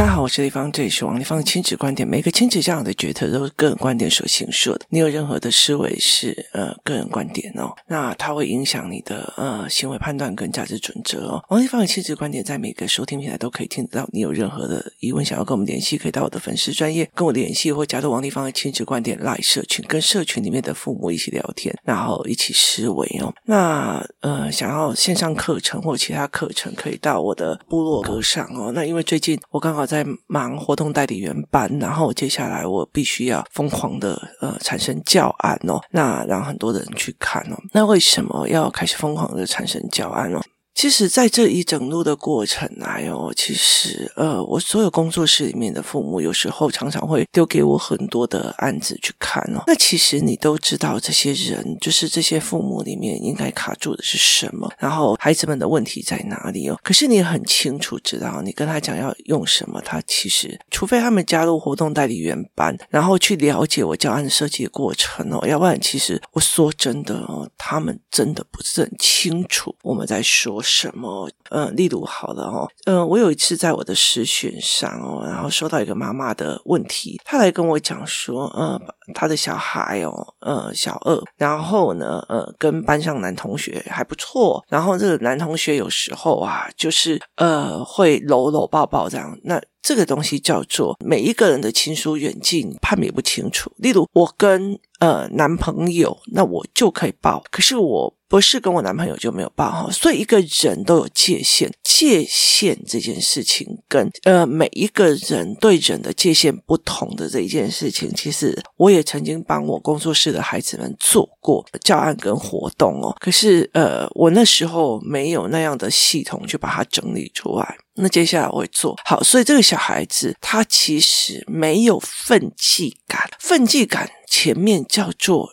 大家好，我是丽芳，这里是王丽芳的亲子观点。每个亲子这样的决策都是个人观点所形塑的。你有任何的思维是呃个人观点哦，那它会影响你的呃行为判断跟价值准则哦。王丽芳的亲子观点在每个收听平台都可以听得到。你有任何的疑问想要跟我们联系，可以到我的粉丝专业跟我联系，或加入王丽芳的亲子观点 Live 社群，跟社群里面的父母一起聊天，然后一起思维哦。那呃想要线上课程或其他课程，可以到我的部落格上哦。那因为最近我刚好。在忙活动代理员班，然后接下来我必须要疯狂的呃产生教案哦，那让很多人去看哦。那为什么要开始疯狂的产生教案哦？其实，在这一整路的过程来哦，其实呃，我所有工作室里面的父母，有时候常常会丢给我很多的案子去看哦。那其实你都知道，这些人就是这些父母里面应该卡住的是什么，然后孩子们的问题在哪里哦。可是你很清楚知道，你跟他讲要用什么，他其实除非他们加入活动代理员班，然后去了解我教案设计的过程哦，要不然其实我说真的哦，他们真的不是很清楚我们在说什么？嗯，例如好了哦，嗯，我有一次在我的视讯上哦，然后收到一个妈妈的问题，她来跟我讲说，嗯，她的小孩哦，嗯，小二，然后呢，呃，跟班上男同学还不错，然后这个男同学有时候啊，就是呃，会搂搂抱抱这样，那这个东西叫做每一个人的亲疏远近判别不清楚。例如，我跟呃男朋友，那我就可以抱，可是我。不是跟我男朋友就没有抱哈，所以一个人都有界限，界限这件事情跟呃每一个人对人的界限不同的这一件事情，其实我也曾经帮我工作室的孩子们做过教案跟活动哦。可是呃我那时候没有那样的系统去把它整理出来，那接下来我会做好。所以这个小孩子他其实没有分际感，分际感前面叫做。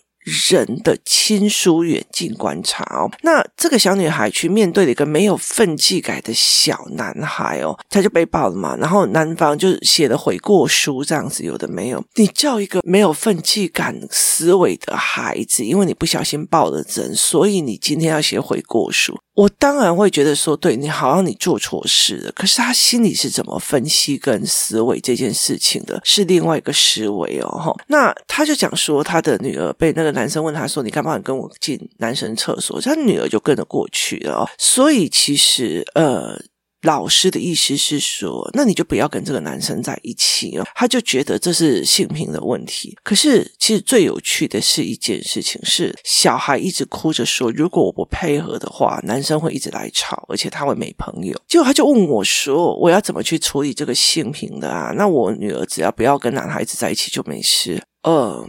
人的亲疏远近观察哦，那这个小女孩去面对了一个没有分际感的小男孩哦，他就被爆了嘛，然后男方就写了悔过书，这样子有的没有。你叫一个没有分际感思维的孩子，因为你不小心爆了人，所以你今天要写悔过书。我当然会觉得说，对，你好像你做错事了，可是他心里是怎么分析跟思维这件事情的，是另外一个思维哦。那他就讲说，他的女儿被那个男生问他说：“你干嘛跟我进男生厕所？”他女儿就跟着过去了。所以其实呃。老师的意思是说，那你就不要跟这个男生在一起哦。他就觉得这是性平的问题。可是，其实最有趣的是一件事情是，小孩一直哭着说，如果我不配合的话，男生会一直来吵，而且他会没朋友。结果他就问我说，我要怎么去处理这个性平的啊？那我女儿只要不要跟男孩子在一起就没事。嗯。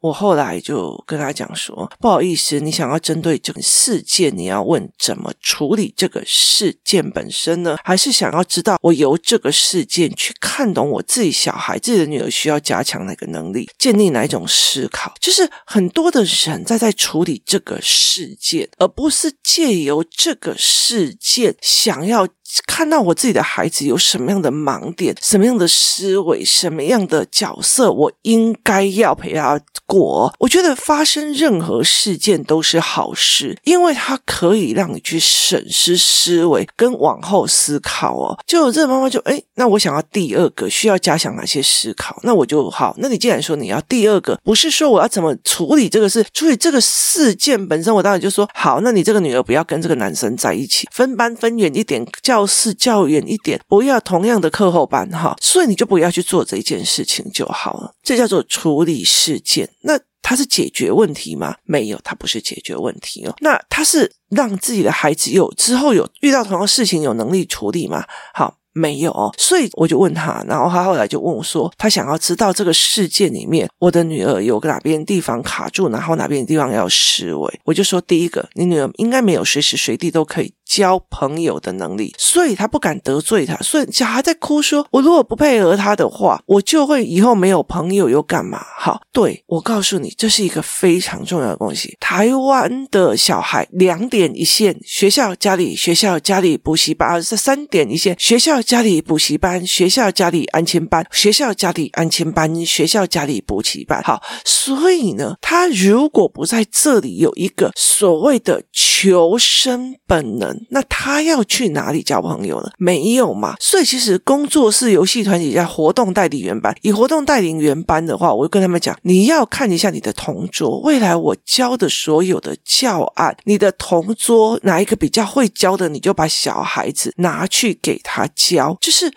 我后来就跟他讲说，不好意思，你想要针对这个事件，你要问怎么处理这个事件本身呢？还是想要知道我由这个事件去看懂我自己小孩、自己的女儿需要加强哪个能力，建立哪一种思考？就是很多的人在在处理这个事件，而不是借由这个事件想要。看到我自己的孩子有什么样的盲点，什么样的思维，什么样的角色，我应该要陪他过。我觉得发生任何事件都是好事，因为它可以让你去审视思维跟往后思考哦。就这个妈妈就诶，那我想要第二个需要加强哪些思考？那我就好。那你既然说你要第二个，不是说我要怎么处理这个事，处理这个事件本身，我当然就说好。那你这个女儿不要跟这个男生在一起，分班分远一点，叫。教室较远一点，不要同样的课后班哈，所以你就不要去做这一件事情就好了。这叫做处理事件。那它是解决问题吗？没有，它不是解决问题哦。那它是让自己的孩子有之后有遇到同样事情有能力处理吗？好。没有哦，所以我就问他，然后他后来就问我说，他想要知道这个事件里面，我的女儿有个哪边地方卡住，然后哪边地方要思维。我就说，第一个，你女儿应该没有随时随地都可以交朋友的能力，所以他不敢得罪他。所以小孩在哭说，我如果不配合他的话，我就会以后没有朋友，又干嘛？好，对，我告诉你，这是一个非常重要的东西。台湾的小孩两点一线，学校、家里、学校、家里、补习班，是三点一线，学校。家里补习班，学校家里安亲班，学校家里安亲班，学校家里补习班。好，所以呢，他如果不在这里有一个所谓的。求生本能，那他要去哪里交朋友呢？没有嘛。所以其实工作室游戏团体叫活动代理员班，以活动代理员班的话，我就跟他们讲，你要看一下你的同桌，未来我教的所有的教案，你的同桌哪一个比较会教的，你就把小孩子拿去给他教，就是。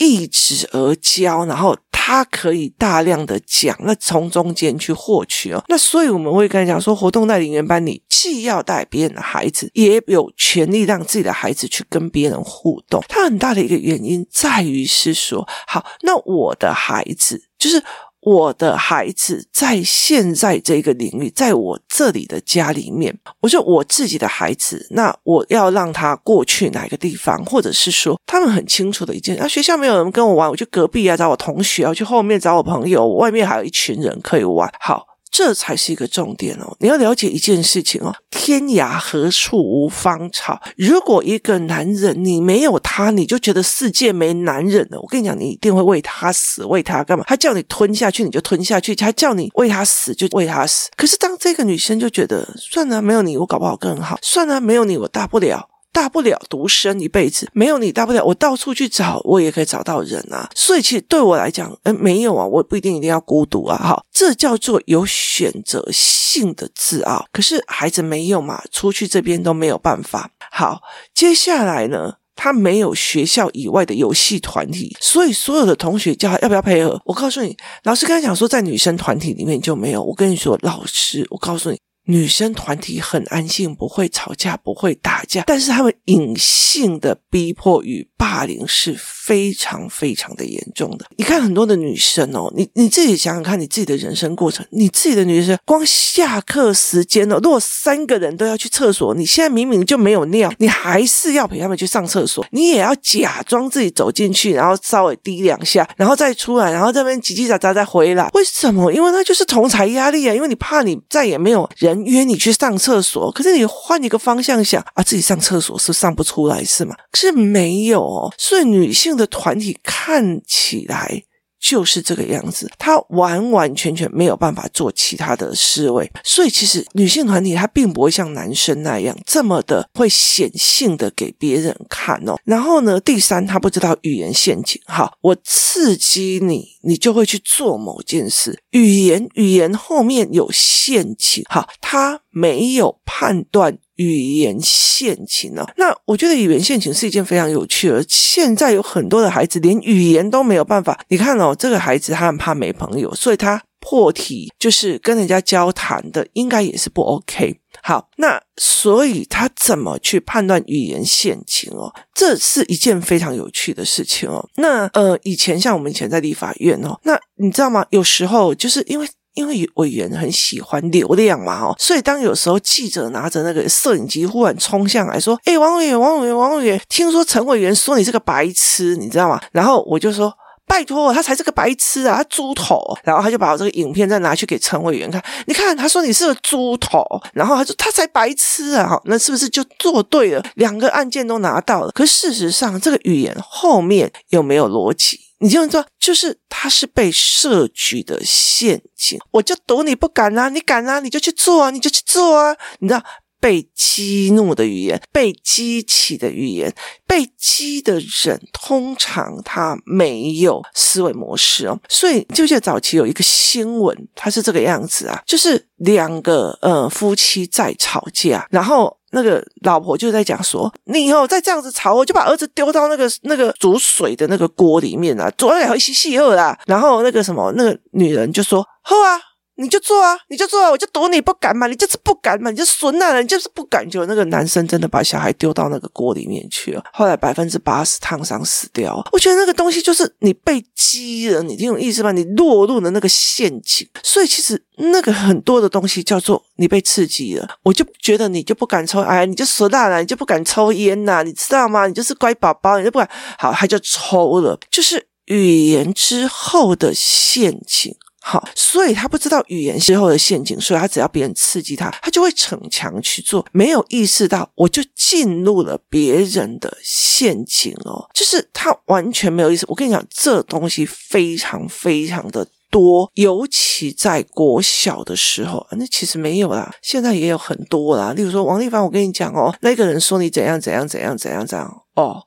一直而教，然后他可以大量的讲，那从中间去获取哦。那所以我们会跟他讲说，活动代理员班，你既要带别人的孩子，也有权利让自己的孩子去跟别人互动。他很大的一个原因在于是说，好，那我的孩子就是。我的孩子在现在这个领域，在我这里的家里面，我就我自己的孩子，那我要让他过去哪个地方，或者是说他们很清楚的一件，啊，学校没有人跟我玩，我去隔壁啊找我同学，我去后面找我朋友，外面还有一群人可以玩，好。这才是一个重点哦！你要了解一件事情哦，天涯何处无芳草。如果一个男人你没有他，你就觉得世界没男人了。我跟你讲，你一定会为他死，为他干嘛？他叫你吞下去，你就吞下去；他叫你为他死，就为他死。可是当这个女生就觉得，算了，没有你，我搞不好更好；算了，没有你，我大不了。大不了独身一辈子，没有你大不了，我到处去找，我也可以找到人啊。所以其实对我来讲，嗯，没有啊，我不一定一定要孤独啊。哈，这叫做有选择性的自傲。可是孩子没有嘛，出去这边都没有办法。好，接下来呢，他没有学校以外的游戏团体，所以所有的同学叫他要不要配合？我告诉你，老师刚才讲说，在女生团体里面就没有。我跟你说，老师，我告诉你。女生团体很安静，不会吵架，不会打架，但是他们隐性的逼迫与霸凌是非常非常的严重的。你看很多的女生哦，你你自己想想看，你自己的人生过程，你自己的女生光下课时间哦，如果三个人都要去厕所，你现在明明就没有尿，你还是要陪他们去上厕所，你也要假装自己走进去，然后稍微滴两下，然后再出来，然后这边叽叽喳喳再回来。为什么？因为那就是同侪压力啊，因为你怕你再也没有人。约你去上厕所，可是你换一个方向想啊，自己上厕所是上不出来是吗？是没有哦，所以女性的团体看起来。就是这个样子，她完完全全没有办法做其他的思维，所以其实女性团体她并不会像男生那样这么的会显性的给别人看哦。然后呢，第三，她不知道语言陷阱。好，我刺激你，你就会去做某件事。语言，语言后面有陷阱。好，她没有判断。语言陷阱哦？那我觉得语言陷阱是一件非常有趣的。现在有很多的孩子连语言都没有办法。你看哦，这个孩子他很怕没朋友，所以他破题就是跟人家交谈的，应该也是不 OK。好，那所以他怎么去判断语言陷阱哦？这是一件非常有趣的事情哦。那呃，以前像我们以前在立法院哦，那你知道吗？有时候就是因为。因为委员很喜欢流量嘛，哦，所以当有时候记者拿着那个摄影机忽然冲向来说：“诶，王委员，王委员，王委员，听说陈委员说你是个白痴，你知道吗？”然后我就说：“拜托，他才是个白痴啊，他猪头。”然后他就把我这个影片再拿去给陈委员看，你看，他说你是个猪头，然后他说他才白痴啊，那是不是就做对了？两个案件都拿到了，可事实上这个语言后面有没有逻辑？你就说，就是他是被设局的陷阱，我就赌你不敢啊，你敢啊，你就去做啊，你就去做啊，你知道，被激怒的语言，被激起的语言，被激的人，通常他没有思维模式哦，所以就像早期有一个新闻，它是这个样子啊，就是两个呃夫妻在吵架，然后。那个老婆就在讲说，你以后再这样子吵，我就把儿子丢到那个那个煮水的那个锅里面啊，煮了一洗洗后啦。然后那个什么，那个女人就说，喝啊。你就做啊，你就做啊，我就赌你不敢嘛，你就是不敢嘛，你就损了，你就是不敢。就那个男生真的把小孩丢到那个锅里面去了，后来百分之八十烫伤死掉。我觉得那个东西就是你被激了，你听懂意思吗？你落入了那个陷阱。所以其实那个很多的东西叫做你被刺激了。我就觉得你就不敢抽，哎，你就损大了，你就不敢抽烟呐，你知道吗？你就是乖宝宝，你就不敢。好，他就抽了，就是语言之后的陷阱。好，所以他不知道语言之后的陷阱，所以他只要别人刺激他，他就会逞强去做，没有意识到我就进入了别人的陷阱哦，就是他完全没有意识。我跟你讲，这东西非常非常的多，尤其在国小的时候，那其实没有啦，现在也有很多啦。例如说，王丽芳，我跟你讲哦，那个人说你怎样怎样怎样怎样怎样哦，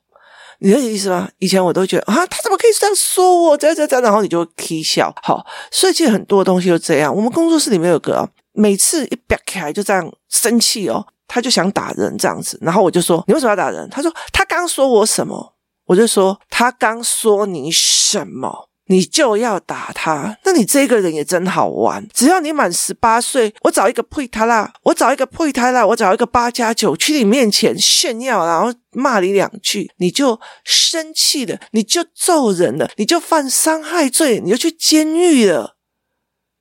你有意思吗？以前我都觉得啊，他怎么可以这样说我？这样这样，然后你就会起笑。好，所以其实很多东西都这样。我们工作室里面有个，每次一飙起来就这样生气哦，他就想打人这样子，然后我就说你为什么要打人？他说他刚说我什么？我就说他刚说你什么？你就要打他，那你这个人也真好玩。只要你满十八岁，我找一个配他啦，我找一个配他啦，我找一个八加九去你面前炫耀，然后骂你两句，你就生气了，你就揍人了，你就犯伤害罪，你就去监狱了。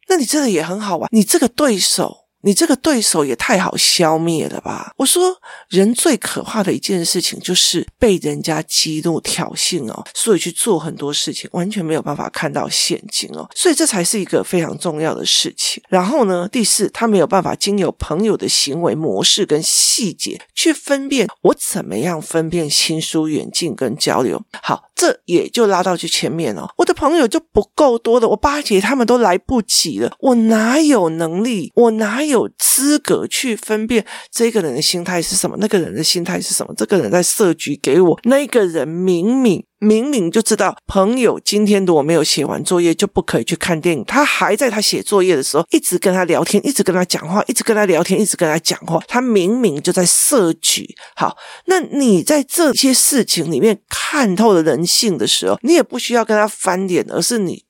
那你真的也很好玩，你这个对手。你这个对手也太好消灭了吧！我说，人最可怕的一件事情就是被人家激怒、挑衅哦，所以去做很多事情，完全没有办法看到陷阱哦，所以这才是一个非常重要的事情。然后呢，第四，他没有办法经由朋友的行为模式跟细节去分辨我怎么样分辨亲疏远近跟交流。好。这也就拉到去前面了。我的朋友就不够多的，我巴结他们都来不及了，我哪有能力？我哪有有资格去分辨这个人的心态是什么？那个人的心态是什么？这个人在设局给我，那个人明明。明明就知道朋友今天如果没有写完作业就不可以去看电影，他还在他写作业的时候一直跟他聊天，一直跟他讲话，一直跟他聊天，一直跟他讲话。他明明就在设局。好，那你在这些事情里面看透了人性的时候，你也不需要跟他翻脸，而是你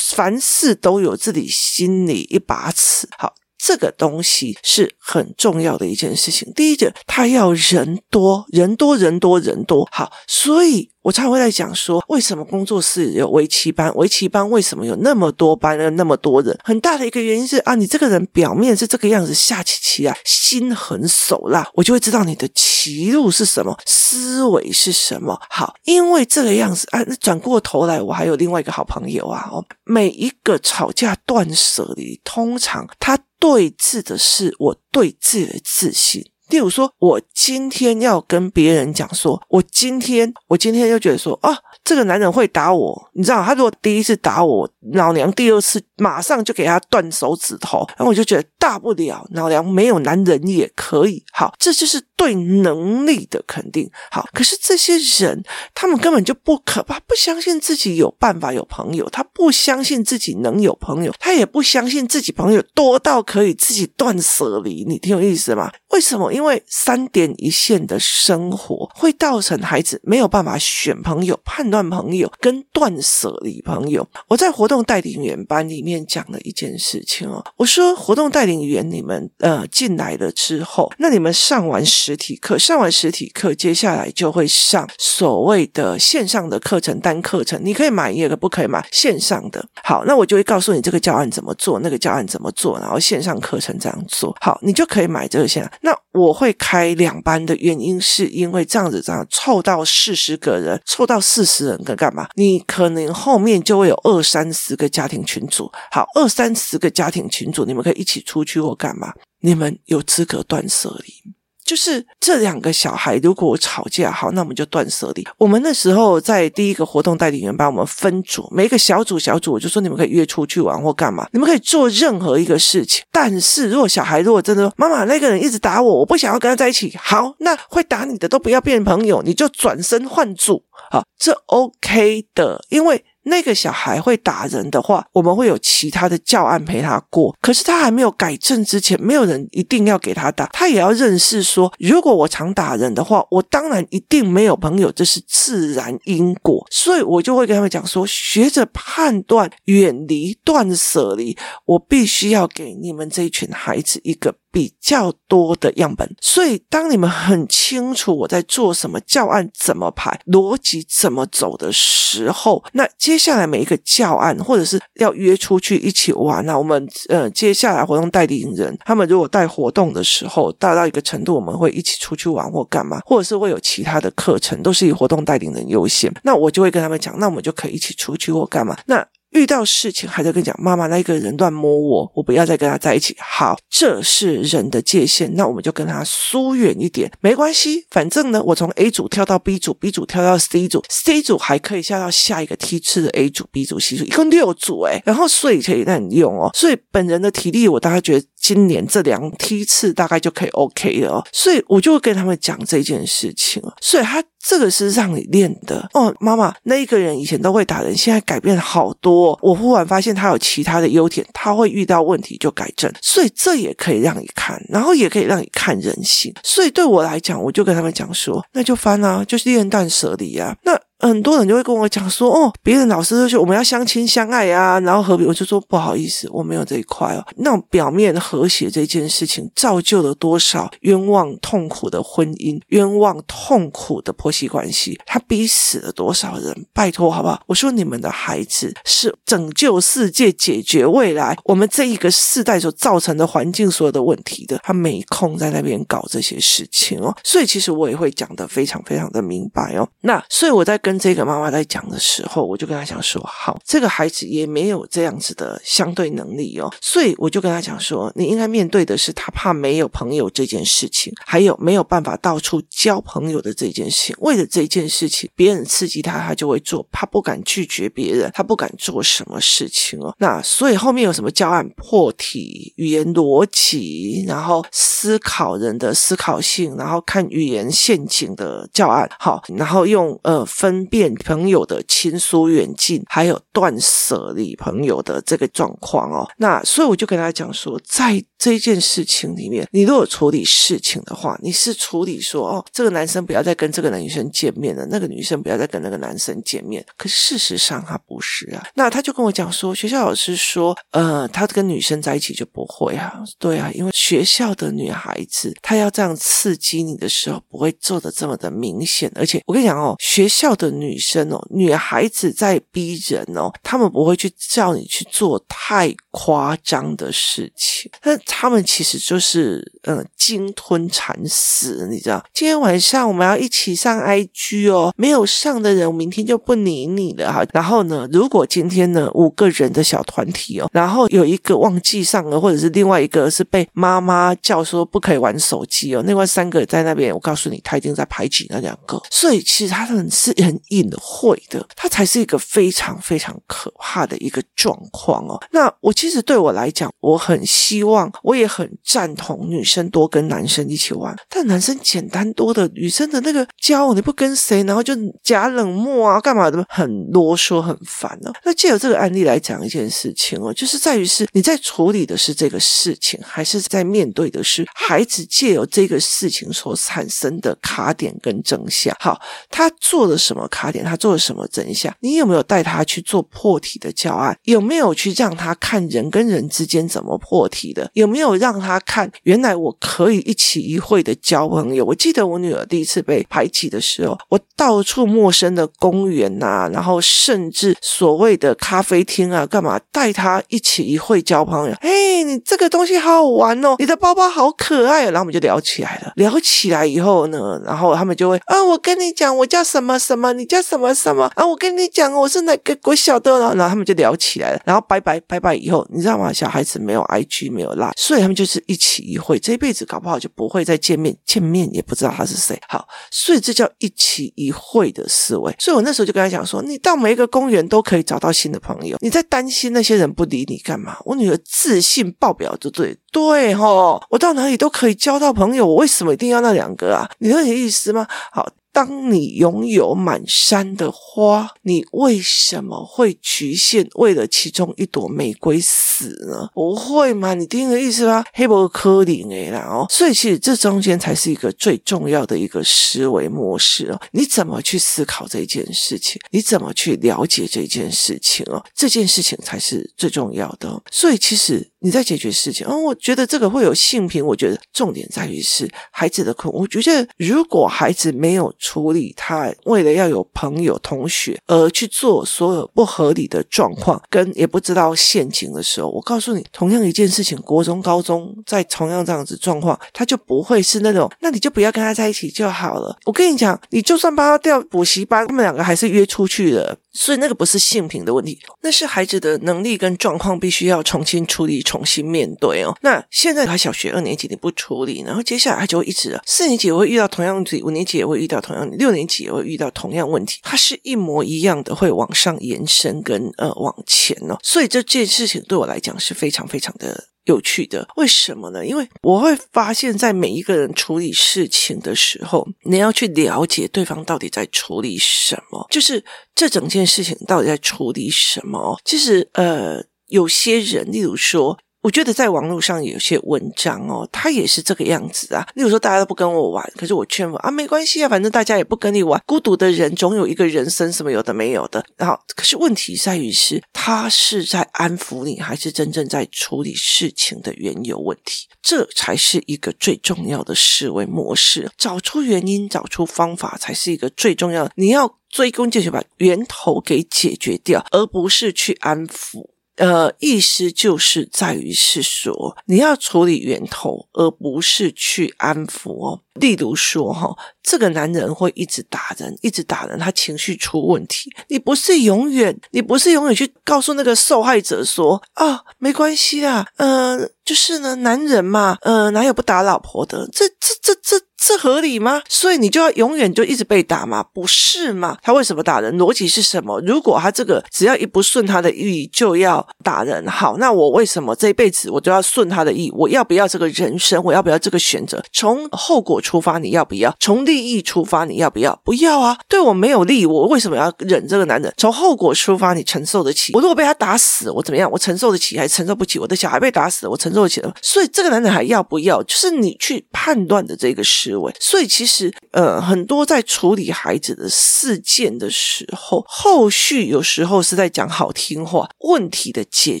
凡事都有自己心里一把尺。好。这个东西是很重要的一件事情。第一个，他要人多，人多，人多，人多。好，所以我才会在讲说，为什么工作室有围棋班？围棋班为什么有那么多班，有那么多人？很大的一个原因是啊，你这个人表面是这个样子，下棋棋啊心狠手辣，我就会知道你的棋路是什么，思维是什么。好，因为这个样子啊，那转过头来，我还有另外一个好朋友啊，哦，每一个吵架断舍离，通常他。对峙的是我对自己的自信。例如说，我今天要跟别人讲说，我今天，我今天就觉得说，啊，这个男人会打我，你知道，他如果第一次打我，老娘第二次马上就给他断手指头，然后我就觉得大不了，老娘没有男人也可以。好，这就是对能力的肯定。好，可是这些人，他们根本就不可怕，不相信自己有办法有朋友，他不相信自己能有朋友，他也不相信自己朋友多到可以自己断舍离。你挺有意思吗？为什么？因因为三点一线的生活会造成孩子没有办法选朋友、判断朋友跟断舍离朋友。我在活动带领员班里面讲了一件事情哦，我说活动带领员你们呃进来了之后，那你们上完实体课，上完实体课，接下来就会上所谓的线上的课程单课程，你可以买一个，不可以买线上的。好，那我就会告诉你这个教案怎么做，那个教案怎么做，然后线上课程这样做好，你就可以买这个线。那我会开两班的原因，是因为这样子这样凑到四十个人，凑到四十人干干嘛？你可能后面就会有二三十个家庭群组，好，二三十个家庭群组，你们可以一起出去或干嘛？你们有资格断舍离。就是这两个小孩，如果吵架，好，那我们就断舍离。我们那时候在第一个活动代理员把，我们分组，每一个小组小组，我就说你们可以约出去玩或干嘛，你们可以做任何一个事情。但是如果小孩如果真的说妈妈那个人一直打我，我不想要跟他在一起，好，那会打你的都不要变朋友，你就转身换组，好，这 OK 的，因为。那个小孩会打人的话，我们会有其他的教案陪他过。可是他还没有改正之前，没有人一定要给他打，他也要认识说，如果我常打人的话，我当然一定没有朋友，这是自然因果。所以我就会跟他们讲说，学着判断，远离断舍离，我必须要给你们这一群孩子一个。比较多的样本，所以当你们很清楚我在做什么，教案怎么排，逻辑怎么走的时候，那接接下来每一个教案，或者是要约出去一起玩，那我们呃接下来活动带领人，他们如果带活动的时候达到一个程度，我们会一起出去玩或干嘛，或者是会有其他的课程，都是以活动带领人优先，那我就会跟他们讲，那我们就可以一起出去或干嘛，那。遇到事情还在跟你讲，妈妈那个人乱摸我，我不要再跟他在一起。好，这是人的界限，那我们就跟他疏远一点，没关系。反正呢，我从 A 组跳到 B 组，B 组跳到 C 组，C 组还可以下到下一个梯次的 A 组、B 组、C 组，一共六组诶，然后所以可以让你用哦。所以本人的体力，我大概觉得今年这两梯次大概就可以 OK 了。所以我就会跟他们讲这件事情。所以他。这个是让你练的哦，妈妈，那一个人以前都会打人，现在改变好多。我忽然发现他有其他的优点，他会遇到问题就改正，所以这也可以让你看，然后也可以让你看人性。所以对我来讲，我就跟他们讲说，那就翻啊，就是练断舍离啊，那。很多人就会跟我讲说，哦，别人老师都说我们要相亲相爱啊，然后和平，我就说不好意思，我没有这一块哦。那种表面和谐这件事情，造就了多少冤枉痛苦的婚姻，冤枉痛苦的婆媳关系，他逼死了多少人？拜托，好不好？我说你们的孩子是拯救世界、解决未来我们这一个世代所造成的环境所有的问题的，他没空在那边搞这些事情哦。所以其实我也会讲得非常非常的明白哦。那所以我在。跟这个妈妈在讲的时候，我就跟她讲说：“好，这个孩子也没有这样子的相对能力哦，所以我就跟她讲说，你应该面对的是他怕没有朋友这件事情，还有没有办法到处交朋友的这件事情。为了这件事情，别人刺激他，他就会做，他不敢拒绝别人，他不敢做什么事情哦。那所以后面有什么教案破题、语言逻辑，然后思考人的思考性，然后看语言陷阱的教案，好，然后用呃分。”分辨朋友的亲疏远近，还有断舍离朋友的这个状况哦。那所以我就跟他讲说，在这一件事情里面，你如果处理事情的话，你是处理说哦，这个男生不要再跟这个女生见面了，那个女生不要再跟那个男生见面。可事实上他不是啊。那他就跟我讲说，学校老师说，呃，他跟女生在一起就不会啊。对啊，因为学校的女孩子，她要这样刺激你的时候，不会做得这么的明显。而且我跟你讲哦，学校的。女生哦，女孩子在逼人哦，他们不会去叫你去做太夸张的事情，但他们其实就是嗯，鲸吞蚕食，你知道？今天晚上我们要一起上 IG 哦，没有上的人，我明天就不理你了哈。然后呢，如果今天呢五个人的小团体哦，然后有一个忘记上了，或者是另外一个是被妈妈叫说不可以玩手机哦，另外三个在那边，我告诉你，他一定在排挤那两个，所以其实他们是很。隐晦的，他才是一个非常非常可怕的一个状况哦。那我其其实对我来讲，我很希望，我也很赞同女生多跟男生一起玩，但男生简单多的，女生的那个交往，你不跟谁，然后就假冷漠啊，干嘛的，很啰嗦，很烦哦。那借由这个案例来讲一件事情哦，就是在于是你在处理的是这个事情，还是在面对的是孩子借由这个事情所产生的卡点跟真相？好，他做了什么？卡点，他做了什么真相？你有没有带他去做破题的教案？有没有去让他看人跟人之间怎么破题的？有没有让他看原来我可以一起一会的交朋友？我记得我女儿第一次被排挤的时候，我到处陌生的公园啊，然后甚至所谓的咖啡厅啊，干嘛带他一起一会交朋友？哎，你这个东西好好玩哦，你的包包好可爱哦，然后我们就聊起来了。聊起来以后呢，然后他们就会啊，我跟你讲，我叫什么什么。你叫什么什么啊？我跟你讲，我是哪个国小的，然后然后他们就聊起来了，然后拜拜拜拜以后，你知道吗？小孩子没有 IG，没有拉所以他们就是一起一会，这一辈子搞不好就不会再见面，见面也不知道他是谁。好，所以这叫一起一会的思维。所以我那时候就跟他讲说，你到每一个公园都可以找到新的朋友，你在担心那些人不理你干嘛？我女儿自信爆表，就对对齁，我到哪里都可以交到朋友，我为什么一定要那两个啊？你有点意思吗？好。当你拥有满山的花，你为什么会局限为了其中一朵玫瑰死呢？不会嘛？你听的意思吧？黑伯科林诶啦哦，所以其实这中间才是一个最重要的一个思维模式哦。你怎么去思考这件事情？你怎么去了解这件事情哦？这件事情才是最重要的。所以其实你在解决事情，哦，我觉得这个会有性平。我觉得重点在于是孩子的困。我觉得如果孩子没有处理他为了要有朋友、同学而去做所有不合理的状况，跟也不知道陷阱的时候，我告诉你，同样一件事情，国中、高中在同样这样子状况，他就不会是那种，那你就不要跟他在一起就好了。我跟你讲，你就算把他调补习班，他们两个还是约出去的。所以那个不是性平的问题，那是孩子的能力跟状况必须要重新处理、重新面对哦。那现在他小学二年级你不处理，然后接下来他就会一直了，四年级也会遇到同样问题，五年级也会遇到同样，六年级也会遇到同样问题，它是一模一样的，会往上延伸跟呃往前哦。所以这件事情对我来讲是非常非常的。有趣的，为什么呢？因为我会发现，在每一个人处理事情的时候，你要去了解对方到底在处理什么，就是这整件事情到底在处理什么。其实，呃，有些人，例如说。我觉得在网络上有些文章哦，他也是这个样子啊。例如说，大家都不跟我玩，可是我劝我啊，没关系啊，反正大家也不跟你玩。孤独的人总有一个人生，什么有的没有的。然后，可是问题在于是，他是在安抚你，还是真正在处理事情的缘由问题？这才是一个最重要的思维模式。找出原因，找出方法，才是一个最重要的。你要追根究底，把源头给解决掉，而不是去安抚。呃，意思就是在于是说，你要处理源头，而不是去安抚哦。例如说，哈，这个男人会一直打人，一直打人，他情绪出问题。你不是永远，你不是永远去告诉那个受害者说，啊，没关系啊，嗯、就是呢，男人嘛，呃，哪有不打老婆的？这、这、这、这、这合理吗？所以你就要永远就一直被打吗？不是吗？他为什么打人？逻辑是什么？如果他这个只要一不顺他的意就要打人，好，那我为什么这一辈子我都要顺他的意？我要不要这个人生？我要不要这个选择？从后果。出发你要不要？从利益出发你要不要？不要啊！对我没有利，我为什么要忍这个男人？从后果出发，你承受得起？我如果被他打死，我怎么样？我承受得起还是承受不起？我的小孩被打死，我承受做起来。所以这个男人还要不要？就是你去判断的这个思维。所以其实呃，很多在处理孩子的事件的时候，后续有时候是在讲好听话，问题的解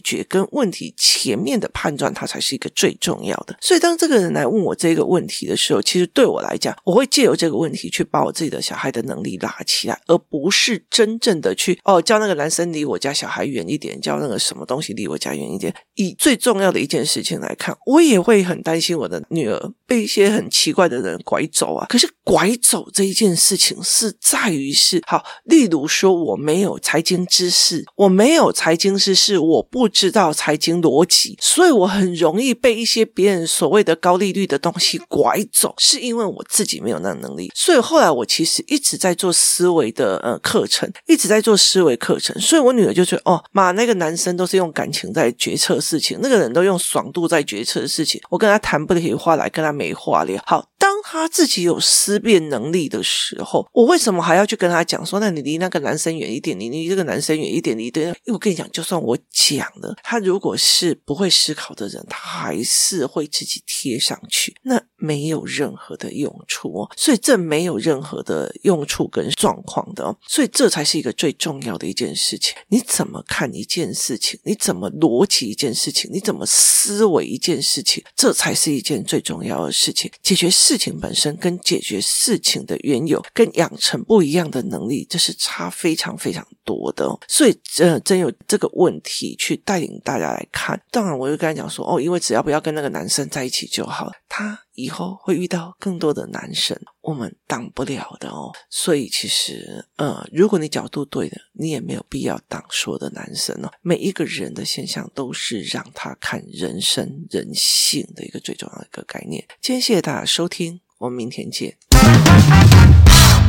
决跟问题前面的判断，它才是一个最重要的。所以当这个人来问我这个问题的时候，其实。对我来讲，我会借由这个问题去把我自己的小孩的能力拉起来，而不是真正的去哦叫那个男生离我家小孩远一点，叫那个什么东西离我家远一点。以最重要的一件事情来看，我也会很担心我的女儿被一些很奇怪的人拐走啊。可是拐走这一件事情是在于是好，例如说我没有财经知识，我没有财经知识，我不知道财经逻辑，所以我很容易被一些别人所谓的高利率的东西拐走，是。因为我自己没有那能力，所以后来我其实一直在做思维的呃课程，一直在做思维课程。所以我女儿就觉得哦，妈，那个男生都是用感情在决策事情，那个人都用爽度在决策的事情。我跟他谈不起话来，跟他没话聊。好，当他自己有思辨能力的时候，我为什么还要去跟他讲说，那你离那个男生远一点，你离这个男生远一点，离对。因为我跟你讲，就算我讲了，他如果是不会思考的人，他还是会自己贴上去，那没有任何的用处哦，所以这没有任何的用处跟状况的哦，所以这才是一个最重要的一件事情。你怎么看一件事情？你怎么逻辑一件事情？你怎么思维一件事情？这才是一件最重要的事情。解决事情本身跟解决事情的缘由，跟养成不一样的能力，这是差非常非常多的哦。所以，呃真有这个问题去带领大家来看。当然，我就跟他讲说，哦，因为只要不要跟那个男生在一起就好，他。以后会遇到更多的男神，我们挡不了的哦。所以其实，呃，如果你角度对的，你也没有必要挡所有的男神哦。每一个人的现象都是让他看人生人性的一个最重要的一个概念。今天谢谢大家收听，我们明天见。